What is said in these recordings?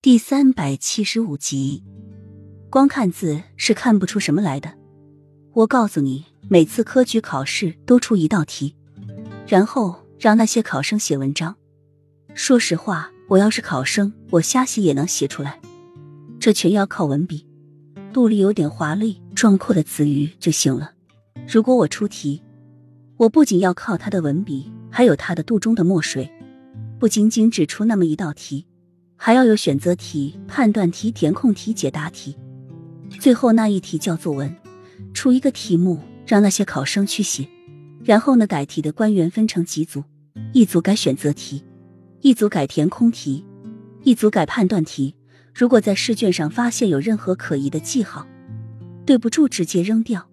第三百七十五集，光看字是看不出什么来的。我告诉你，每次科举考试都出一道题，然后让那些考生写文章。说实话，我要是考生，我瞎写也能写出来。这全要靠文笔，肚里有点华丽壮阔的词语就行了。如果我出题，我不仅要靠他的文笔，还有他的肚中的墨水，不仅仅只出那么一道题。还要有选择题、判断题、填空题、解答题，最后那一题叫作文。出一个题目，让那些考生去写。然后呢，改题的官员分成几组，一组改选择题，一组改填空题，一组改判断题。如果在试卷上发现有任何可疑的记号，对不住，直接扔掉。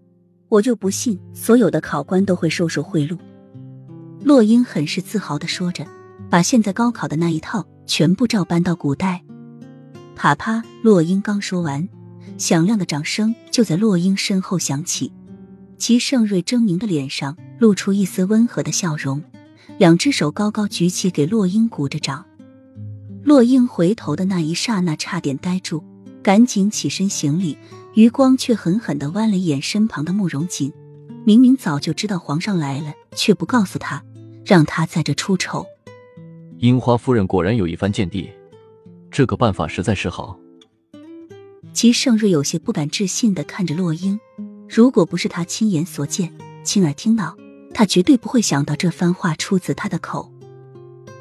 我就不信所有的考官都会收受贿赂。洛英很是自豪的说着，把现在高考的那一套。全部照搬到古代，啪啪！洛英刚说完，响亮的掌声就在洛英身后响起。齐盛瑞狰狞的脸上露出一丝温和的笑容，两只手高高举起，给洛英鼓着掌。洛英回头的那一刹那，差点呆住，赶紧起身行礼，余光却狠狠的剜了一眼身旁的慕容锦。明明早就知道皇上来了，却不告诉他，让他在这出丑。樱花夫人果然有一番见地，这个办法实在是好。齐盛瑞有些不敢置信的看着洛英，如果不是他亲眼所见、亲耳听到，他绝对不会想到这番话出自他的口。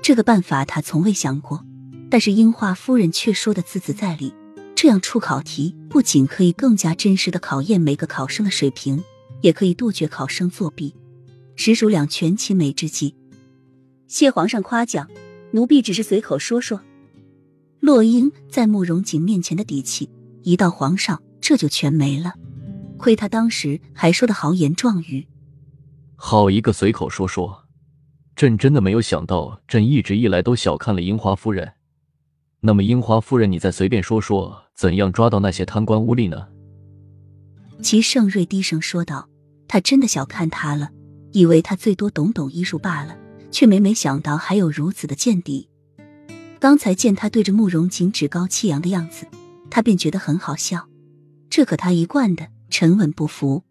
这个办法他从未想过，但是樱花夫人却说的字字在理。这样出考题不仅可以更加真实的考验每个考生的水平，也可以杜绝考生作弊，实属两全其美之计。谢皇上夸奖。奴婢只是随口说说，洛英在慕容锦面前的底气，一到皇上这就全没了。亏他当时还说的豪言壮语，好一个随口说说！朕真的没有想到，朕一直以来都小看了樱花夫人。那么，樱花夫人，你再随便说说，怎样抓到那些贪官污吏呢？齐盛瑞低声说道：“他真的小看他了，以为他最多懂懂医术罢了。”却没没想到还有如此的见底。刚才见他对着慕容锦趾高气扬的样子，他便觉得很好笑。这可他一贯的沉稳不服。